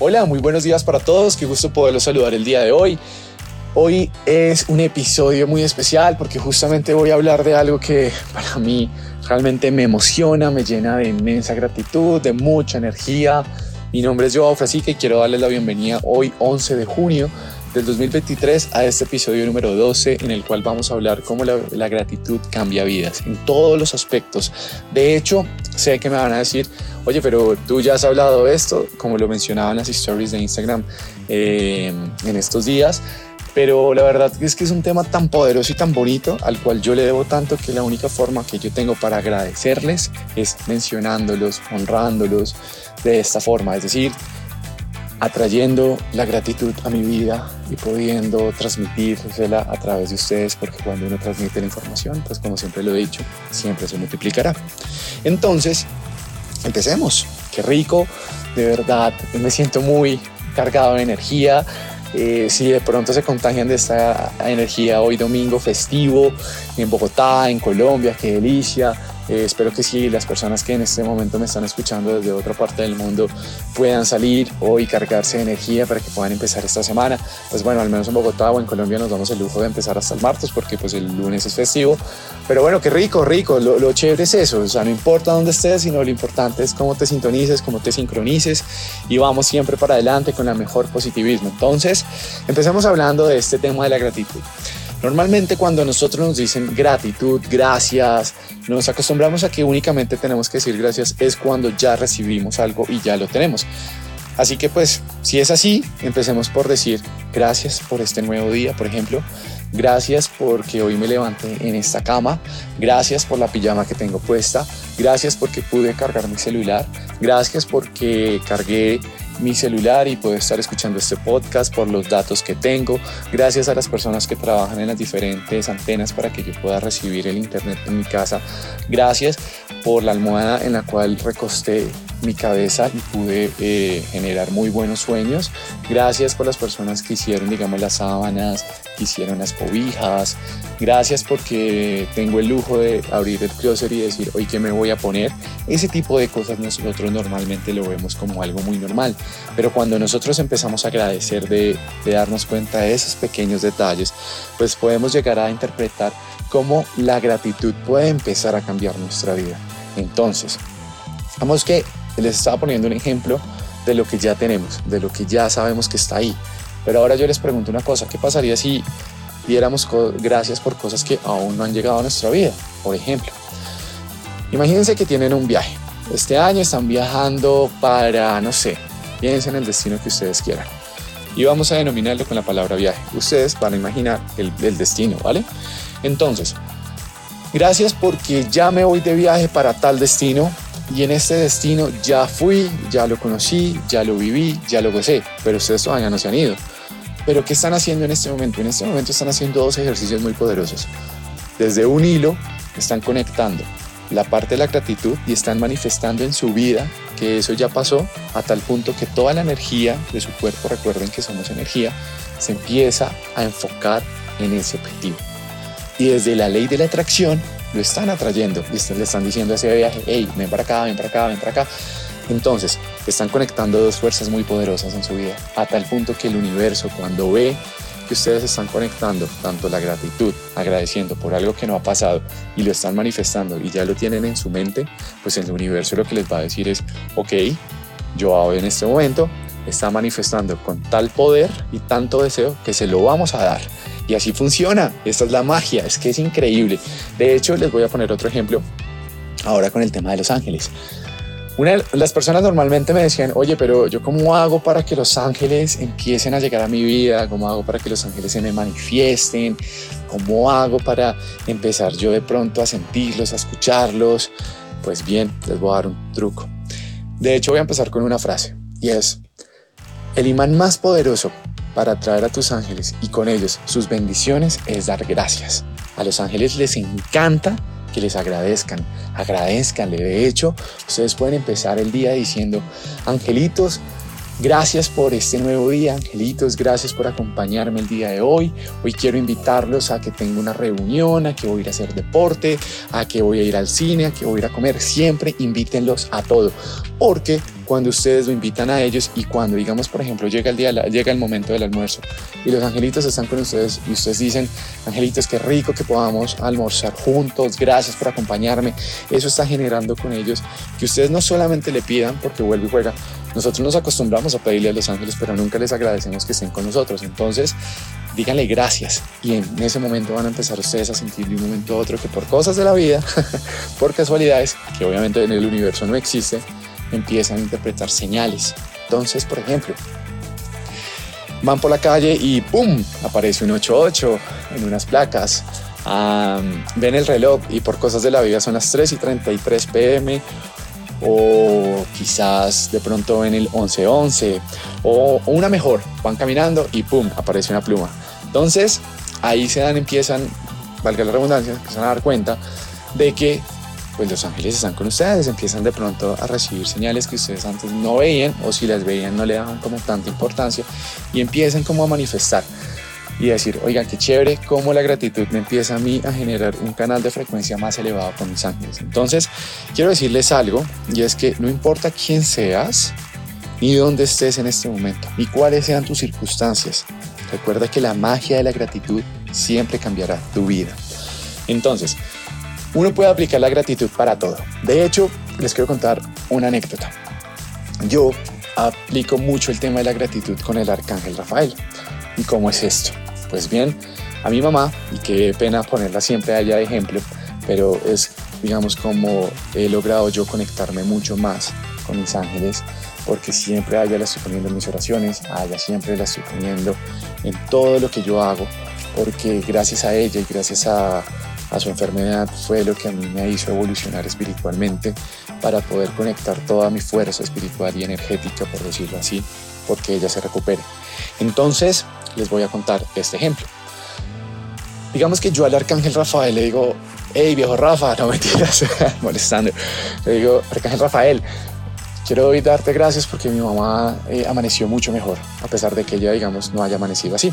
Hola, muy buenos días para todos, qué gusto poderlos saludar el día de hoy. Hoy es un episodio muy especial porque justamente voy a hablar de algo que para mí realmente me emociona, me llena de inmensa gratitud, de mucha energía. Mi nombre es Joao Frasica y quiero darles la bienvenida hoy 11 de junio del 2023 a este episodio número 12 en el cual vamos a hablar cómo la, la, gratitud cambia vidas en todos los aspectos. De hecho, sé que me van a decir, oye, pero tú ya has hablado de esto, como lo mencionaba en las stories de Instagram eh, en estos días, pero la verdad es que es un tema tan poderoso y tan bonito al cual yo le debo tanto que la única forma que yo tengo para agradecerles es mencionándolos, honrándolos de esta forma, es decir, atrayendo la gratitud a mi vida y pudiendo transmitírsela a través de ustedes, porque cuando uno transmite la información, pues como siempre lo he dicho, siempre se multiplicará. Entonces, empecemos. Qué rico, de verdad, me siento muy cargado de energía. Eh, si de pronto se contagian de esta energía hoy domingo festivo en Bogotá, en Colombia, qué delicia. Eh, espero que sí, las personas que en este momento me están escuchando desde otra parte del mundo puedan salir hoy cargarse de energía para que puedan empezar esta semana. Pues bueno, al menos en Bogotá o en Colombia nos damos el lujo de empezar hasta el martes porque pues el lunes es festivo. Pero bueno, qué rico, rico. Lo, lo chévere es eso. O sea, no importa dónde estés, sino lo importante es cómo te sintonices, cómo te sincronices y vamos siempre para adelante con la mejor positivismo. Entonces, empecemos hablando de este tema de la gratitud. Normalmente cuando nosotros nos dicen gratitud, gracias, nos acostumbramos a que únicamente tenemos que decir gracias es cuando ya recibimos algo y ya lo tenemos. Así que pues si es así, empecemos por decir gracias por este nuevo día, por ejemplo. Gracias porque hoy me levanté en esta cama. Gracias por la pijama que tengo puesta. Gracias porque pude cargar mi celular. Gracias porque cargué mi celular y puedo estar escuchando este podcast por los datos que tengo. Gracias a las personas que trabajan en las diferentes antenas para que yo pueda recibir el internet en mi casa. Gracias por la almohada en la cual recosté mi cabeza y pude eh, generar muy buenos sueños. Gracias por las personas que hicieron, digamos, las sábanas, que hicieron las cobijas. Gracias porque tengo el lujo de abrir el closet y decir, hoy qué me voy a poner. Ese tipo de cosas nosotros normalmente lo vemos como algo muy normal. Pero cuando nosotros empezamos a agradecer de, de darnos cuenta de esos pequeños detalles, pues podemos llegar a interpretar cómo la gratitud puede empezar a cambiar nuestra vida. Entonces, vamos que les estaba poniendo un ejemplo de lo que ya tenemos, de lo que ya sabemos que está ahí. Pero ahora yo les pregunto una cosa, ¿qué pasaría si diéramos gracias por cosas que aún no han llegado a nuestra vida? Por ejemplo, imagínense que tienen un viaje. Este año están viajando para, no sé, piensen en el destino que ustedes quieran. Y vamos a denominarlo con la palabra viaje. Ustedes van a imaginar el, el destino, ¿vale? Entonces, gracias porque ya me voy de viaje para tal destino y en este destino ya fui, ya lo conocí, ya lo viví, ya lo gocé, pero ustedes todavía no se han ido. Pero ¿qué están haciendo en este momento? En este momento están haciendo dos ejercicios muy poderosos. Desde un hilo están conectando la parte de la gratitud y están manifestando en su vida que eso ya pasó a tal punto que toda la energía de su cuerpo, recuerden que somos energía, se empieza a enfocar en ese objetivo. Y desde la ley de la atracción lo están atrayendo y le están diciendo a ese viaje, hey, ven para acá, ven para acá, ven para acá. Entonces, están conectando dos fuerzas muy poderosas en su vida, a tal punto que el universo cuando ve que ustedes están conectando tanto la gratitud, agradeciendo por algo que no ha pasado y lo están manifestando y ya lo tienen en su mente, pues el universo lo que les va a decir es, ok, yo en este momento está manifestando con tal poder y tanto deseo que se lo vamos a dar. Y así funciona. Esta es la magia. Es que es increíble. De hecho, les voy a poner otro ejemplo ahora con el tema de los ángeles. Una las personas normalmente me decían, oye, pero yo cómo hago para que los ángeles empiecen a llegar a mi vida, cómo hago para que los ángeles se me manifiesten, cómo hago para empezar yo de pronto a sentirlos, a escucharlos. Pues bien, les voy a dar un truco. De hecho, voy a empezar con una frase y es, el imán más poderoso para atraer a tus ángeles y con ellos sus bendiciones es dar gracias. A los ángeles les encanta que les agradezcan, agradezcanle. De hecho, ustedes pueden empezar el día diciendo, angelitos, Gracias por este nuevo día, angelitos. Gracias por acompañarme el día de hoy. Hoy quiero invitarlos a que tenga una reunión, a que voy a ir a hacer deporte, a que voy a ir al cine, a que voy a ir a comer. Siempre invítenlos a todo, porque cuando ustedes lo invitan a ellos y cuando, digamos, por ejemplo, llega el, día, llega el momento del almuerzo y los angelitos están con ustedes y ustedes dicen, angelitos, qué rico que podamos almorzar juntos, gracias por acompañarme. Eso está generando con ellos que ustedes no solamente le pidan porque vuelve y juega, nosotros nos acostumbramos a pedirle a los ángeles, pero nunca les agradecemos que estén con nosotros. Entonces, díganle gracias y en ese momento van a empezar ustedes a sentir de un momento a otro que por cosas de la vida, por casualidades, que obviamente en el universo no existe, empiezan a interpretar señales. Entonces, por ejemplo, van por la calle y ¡pum! aparece un 88 en unas placas. ven el reloj y por cosas de la vida son las 3 y 33 pm o quizás de pronto en el 1111 o, una mejor, van caminando y ¡pum! aparece una pluma. Entonces ahí se dan, empiezan, valga la redundancia, empiezan a dar cuenta de que pues los ángeles están con ustedes, empiezan de pronto a recibir señales que ustedes antes no veían o si las veían no le daban como tanta importancia y empiezan como a manifestar y decir, oigan, qué chévere, cómo la gratitud me empieza a mí a generar un canal de frecuencia más elevado con mis ángeles. Entonces, quiero decirles algo y es que no importa quién seas, ni dónde estés en este momento, ni cuáles sean tus circunstancias, recuerda que la magia de la gratitud siempre cambiará tu vida. Entonces, uno puede aplicar la gratitud para todo. De hecho, les quiero contar una anécdota. Yo aplico mucho el tema de la gratitud con el arcángel Rafael. ¿Y cómo es esto? Pues bien, a mi mamá, y qué pena ponerla siempre allá de ejemplo, pero es, digamos, como he logrado yo conectarme mucho más con mis ángeles, porque siempre a ella la estoy poniendo en mis oraciones, a siempre la estoy poniendo en todo lo que yo hago, porque gracias a ella y gracias a, a su enfermedad fue lo que a mí me hizo evolucionar espiritualmente para poder conectar toda mi fuerza espiritual y energética, por decirlo así, porque ella se recupere. Entonces, les voy a contar este ejemplo. Digamos que yo al arcángel Rafael le digo, hey viejo Rafa, no mentiras, molestando. Le digo, arcángel Rafael, quiero hoy darte gracias porque mi mamá eh, amaneció mucho mejor, a pesar de que ella, digamos, no haya amanecido así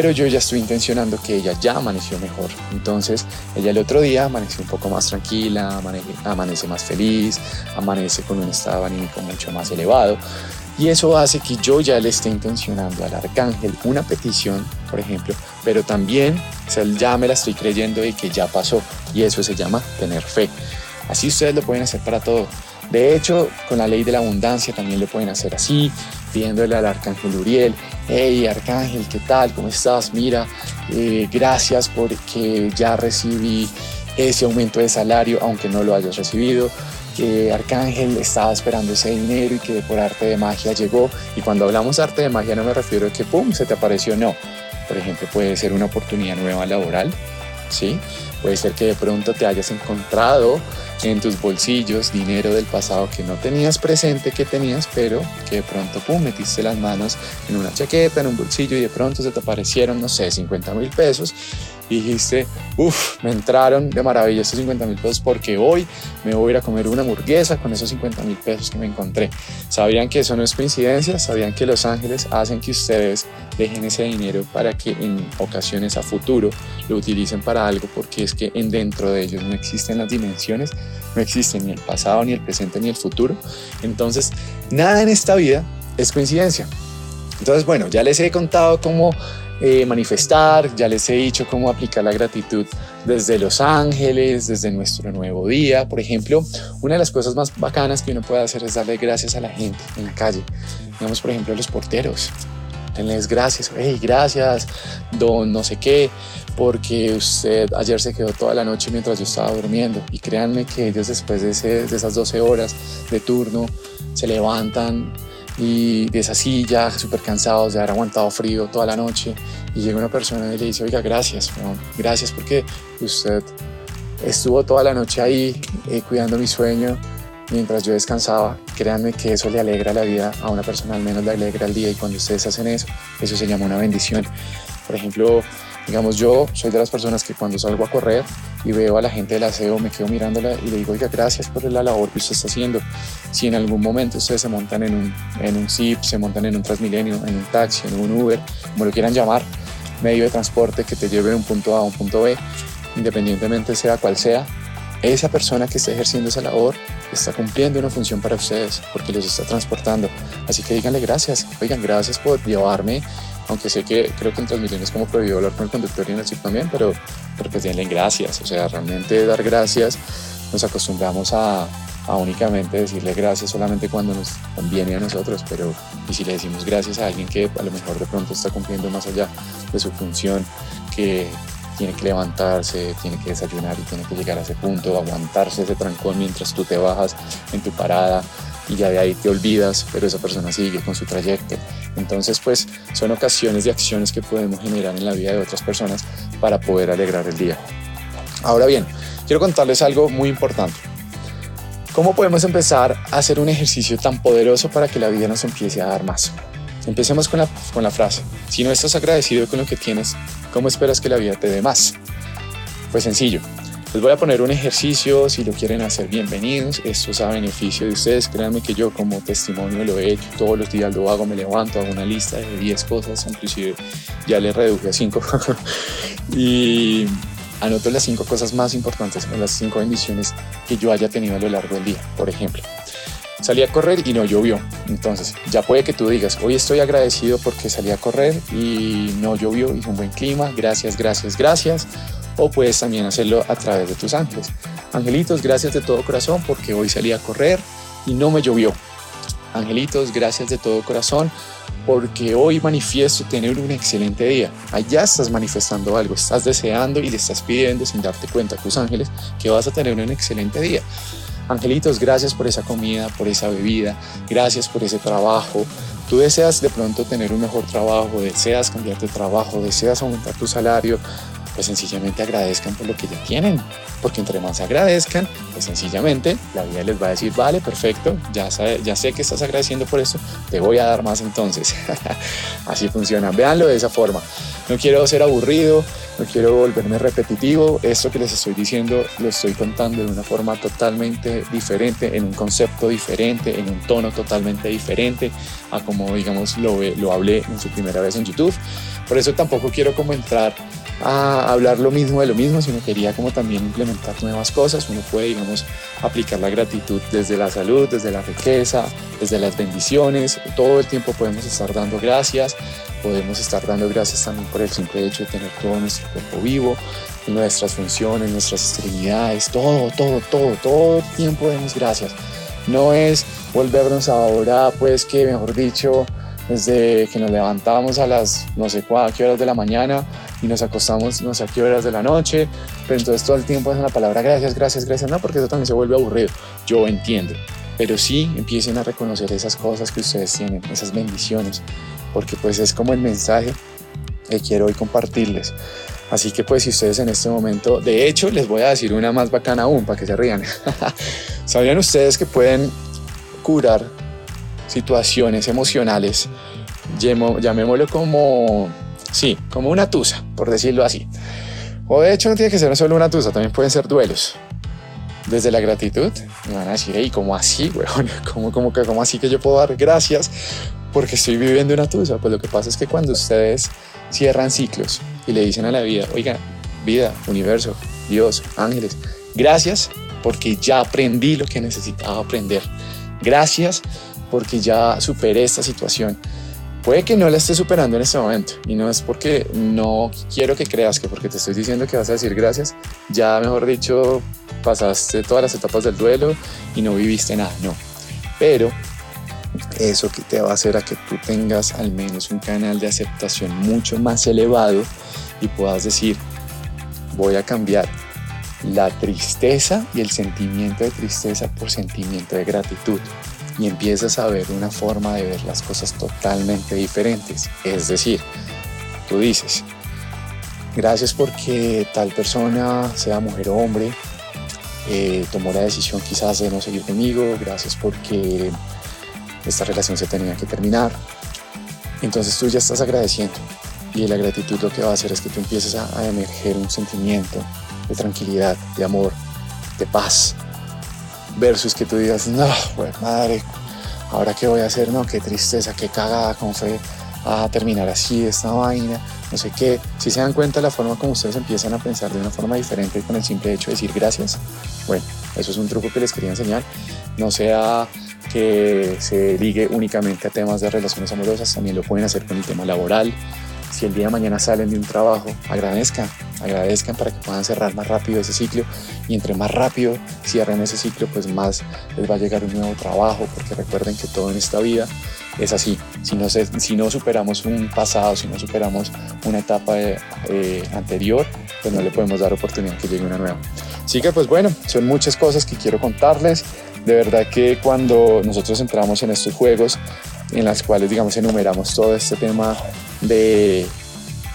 pero yo ya estoy intencionando que ella ya amaneció mejor. Entonces, ella el otro día amaneció un poco más tranquila, amanece, más feliz, amanece con un estado anímico mucho más elevado. Y eso hace que yo ya le esté intencionando al arcángel una petición, por ejemplo, pero también ya me la estoy creyendo y que ya pasó. Y eso se llama tener fe. Así ustedes lo pueden hacer para todo. De hecho, con la ley de la abundancia también lo pueden hacer así, pidiéndole al arcángel Uriel, hey arcángel, ¿qué tal? ¿Cómo estás? Mira, eh, gracias porque ya recibí ese aumento de salario, aunque no lo hayas recibido. Arcángel estaba esperando ese dinero y que por arte de magia llegó. Y cuando hablamos de arte de magia no me refiero a que pum, se te apareció, no. Por ejemplo, puede ser una oportunidad nueva laboral, ¿sí? Puede ser que de pronto te hayas encontrado en tus bolsillos dinero del pasado que no tenías presente que tenías, pero que de pronto, pum, metiste las manos en una chaqueta, en un bolsillo y de pronto se te aparecieron, no sé, 50 mil pesos dijiste, uff, me entraron de maravilla estos 50 mil pesos porque hoy me voy a ir a comer una hamburguesa con esos 50 mil pesos que me encontré. Sabían que eso no es coincidencia, sabían que los ángeles hacen que ustedes dejen ese dinero para que en ocasiones a futuro lo utilicen para algo porque es que en dentro de ellos no existen las dimensiones, no existen ni el pasado, ni el presente, ni el futuro. Entonces, nada en esta vida es coincidencia. Entonces, bueno, ya les he contado cómo eh, manifestar, ya les he dicho cómo aplicar la gratitud desde Los Ángeles, desde nuestro nuevo día. Por ejemplo, una de las cosas más bacanas que uno puede hacer es darle gracias a la gente en la calle. Digamos, por ejemplo, a los porteros. Denles gracias, hey, gracias, don no sé qué, porque usted ayer se quedó toda la noche mientras yo estaba durmiendo. Y créanme que ellos después de, esas 12 horas de turno se levantan y de esa silla, súper cansados de haber aguantado frío toda la noche. Y llega una persona y le dice, oiga, gracias, gracias porque usted estuvo toda la noche ahí eh, cuidando mi sueño mientras yo descansaba. Créanme que eso le alegra la vida a una persona, al menos le alegra el día. Y cuando ustedes hacen eso, eso se llama una bendición. Por ejemplo, digamos, yo soy de las personas que cuando salgo a correr y veo a la gente del aseo, me quedo mirándola y le digo, oiga, gracias por la labor que usted está haciendo. Si en algún momento ustedes se montan en un, en un Zip, se montan en un Transmilenio, en un taxi, en un Uber, como lo quieran llamar, medio de transporte que te lleve de un punto A a un punto B, independientemente sea cual sea, esa persona que está ejerciendo esa labor está cumpliendo una función para ustedes porque los está transportando. Así que díganle gracias. Oigan, gracias por llevarme, aunque sé que creo que en Transmilenio es como prohibido hablar con el conductor y en el chip también, pero, pero pues denle gracias. O sea, realmente dar gracias nos acostumbramos a, a únicamente decirle gracias solamente cuando nos conviene a nosotros, pero y si le decimos gracias a alguien que a lo mejor de pronto está cumpliendo más allá de su función, que tiene que levantarse, tiene que desayunar y tiene que llegar a ese punto, aguantarse ese trancón mientras tú te bajas en tu parada y ya de ahí te olvidas, pero esa persona sigue con su trayecto. Entonces, pues son ocasiones de acciones que podemos generar en la vida de otras personas para poder alegrar el día. Ahora bien, quiero contarles algo muy importante. ¿Cómo podemos empezar a hacer un ejercicio tan poderoso para que la vida nos empiece a dar más? Empecemos con la, con la frase. Si no estás agradecido con lo que tienes, ¿cómo esperas que la vida te dé más? Pues sencillo. Les voy a poner un ejercicio, si lo quieren hacer, bienvenidos. Esto es a beneficio de ustedes. Créanme que yo como testimonio lo he hecho todos los días, lo hago, me levanto, hago una lista de 10 cosas, inclusive ya le reduje a 5. y anoto las cinco cosas más importantes o las cinco bendiciones que yo haya tenido a lo largo del día. Por ejemplo, salí a correr y no llovió. Entonces, ya puede que tú digas, hoy estoy agradecido porque salí a correr y no llovió, hizo un buen clima, gracias, gracias, gracias. O puedes también hacerlo a través de tus ángeles. Angelitos, gracias de todo corazón porque hoy salí a correr y no me llovió. Angelitos, gracias de todo corazón porque hoy manifiesto tener un excelente día. Allá estás manifestando algo, estás deseando y le estás pidiendo sin darte cuenta a tus ángeles que vas a tener un excelente día. Angelitos, gracias por esa comida, por esa bebida, gracias por ese trabajo. Tú deseas de pronto tener un mejor trabajo, deseas cambiar de trabajo, deseas aumentar tu salario, pues sencillamente agradezcan por lo que ya tienen, porque entre más agradezcan, pues sencillamente la vida les va a decir, vale, perfecto, ya, ya sé que estás agradeciendo por esto, te voy a dar más entonces. Así funciona, véanlo de esa forma. No quiero ser aburrido, no quiero volverme repetitivo, esto que les estoy diciendo lo estoy contando de una forma totalmente diferente, en un concepto diferente, en un tono totalmente diferente a como digamos lo, lo hablé en su primera vez en YouTube. Por eso tampoco quiero como entrar a hablar lo mismo de lo mismo, sino quería como también implementar nuevas cosas. Uno puede, digamos, aplicar la gratitud desde la salud, desde la riqueza, desde las bendiciones. Todo el tiempo podemos estar dando gracias. Podemos estar dando gracias también por el simple hecho de tener todo nuestro cuerpo vivo, nuestras funciones, nuestras extremidades, todo, todo, todo, todo el tiempo demos gracias. No es volvernos ahora, pues que mejor dicho, desde que nos levantamos a las no sé qué horas de la mañana y nos acostamos no sé a qué horas de la noche, pero entonces todo el tiempo es una palabra gracias, gracias, gracias, no, porque eso también se vuelve aburrido. Yo entiendo, pero sí empiecen a reconocer esas cosas que ustedes tienen, esas bendiciones, porque pues es como el mensaje que quiero hoy compartirles. Así que pues si ustedes en este momento, de hecho les voy a decir una más bacana aún para que se rían. ¿Sabían ustedes que pueden curar situaciones emocionales, llamémoslo como, sí, como una tusa, por decirlo así. O de hecho no tiene que ser solo una tusa, también pueden ser duelos. Desde la gratitud, me van a decir, hey, ¿cómo así, weón? ¿Cómo, cómo, ¿Cómo así que yo puedo dar gracias porque estoy viviendo una tusa? Pues lo que pasa es que cuando ustedes cierran ciclos y le dicen a la vida, oiga, vida, universo, Dios, ángeles, gracias porque ya aprendí lo que necesitaba aprender. Gracias porque ya superé esta situación. Puede que no la esté superando en este momento y no es porque no quiero que creas que porque te estoy diciendo que vas a decir gracias, ya mejor dicho, pasaste todas las etapas del duelo y no viviste nada, no. Pero eso que te va a hacer a que tú tengas al menos un canal de aceptación mucho más elevado y puedas decir, voy a cambiar la tristeza y el sentimiento de tristeza por sentimiento de gratitud y empiezas a ver una forma de ver las cosas totalmente diferentes. Es decir, tú dices, gracias porque tal persona, sea mujer o hombre, eh, tomó la decisión quizás de no seguir conmigo, gracias porque esta relación se tenía que terminar. Entonces tú ya estás agradeciendo y la gratitud lo que va a hacer es que tú empieces a, a emerger un sentimiento de tranquilidad, de amor, de paz, versus que tú digas, no, pues madre, ahora qué voy a hacer, no, qué tristeza, qué cagada, cómo fue a terminar así esta vaina, no sé qué. Si se dan cuenta la forma como ustedes empiezan a pensar de una forma diferente con el simple hecho de decir gracias, bueno, eso es un truco que les quería enseñar. No sea que se ligue únicamente a temas de relaciones amorosas, también lo pueden hacer con el tema laboral. Si el día de mañana salen de un trabajo, agradezcan, agradezcan para que puedan cerrar más rápido ese ciclo y entre más rápido cierren ese ciclo, pues más les va a llegar un nuevo trabajo, porque recuerden que todo en esta vida es así. Si no, si no superamos un pasado, si no superamos una etapa eh, anterior, pues no le podemos dar oportunidad que llegue una nueva. Así que pues bueno, son muchas cosas que quiero contarles. De verdad que cuando nosotros entramos en estos juegos, en las cuales digamos enumeramos todo este tema de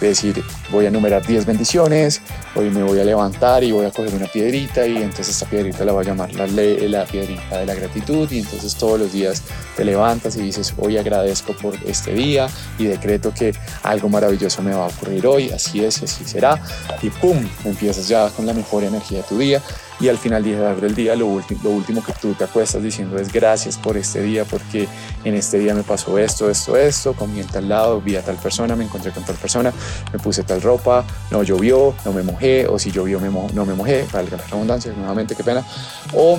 decir, voy a enumerar 10 bendiciones, hoy me voy a levantar y voy a coger una piedrita y entonces esta piedrita la voy a llamar la, la piedrita de la gratitud y entonces todos los días te levantas y dices, hoy agradezco por este día y decreto que algo maravilloso me va a ocurrir hoy, así es, así será y pum, empiezas ya con la mejor energía de tu día y al final del día lo, lo último que tú te acuestas diciendo es gracias por este día porque en este día me pasó esto, esto, esto, comí en tal lado, vi a tal persona, me encontré con tal persona, me puse tal ropa, no llovió, no me mojé o si llovió me no me mojé, valga la redundancia, nuevamente qué pena, o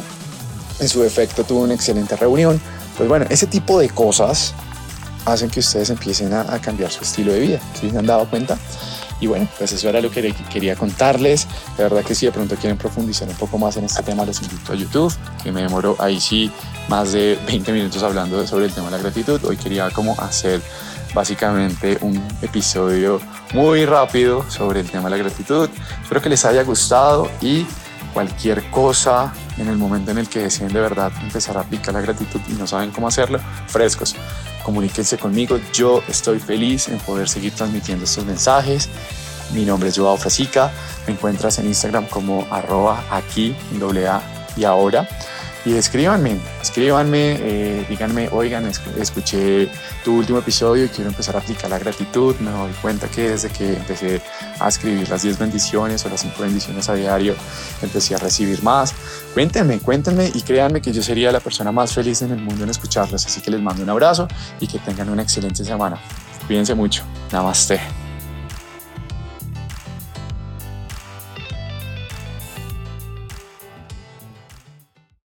en su defecto tuve una excelente reunión. Pues bueno, ese tipo de cosas hacen que ustedes empiecen a, a cambiar su estilo de vida. ¿Sí se han dado cuenta? Y bueno, pues eso era lo que quería contarles. De verdad que si de pronto quieren profundizar un poco más en este tema, los invito a YouTube, que me demoro ahí sí más de 20 minutos hablando sobre el tema de la gratitud. Hoy quería como hacer básicamente un episodio muy rápido sobre el tema de la gratitud. Espero que les haya gustado y cualquier cosa en el momento en el que deseen de verdad empezar a aplicar la gratitud y no saben cómo hacerlo, frescos comuníquense conmigo. Yo estoy feliz en poder seguir transmitiendo estos mensajes. Mi nombre es Joao Frasica. Me encuentras en Instagram como arroba aquí, doble A y ahora y escríbanme, escríbanme, eh, díganme, oigan, escuché tu último episodio y quiero empezar a aplicar la gratitud. Me doy cuenta que desde que empecé a escribir las 10 bendiciones o las 5 bendiciones a diario, empecé a recibir más. Cuéntenme, cuéntenme y créanme que yo sería la persona más feliz en el mundo en escucharlos. Así que les mando un abrazo y que tengan una excelente semana. Cuídense mucho. Namaste.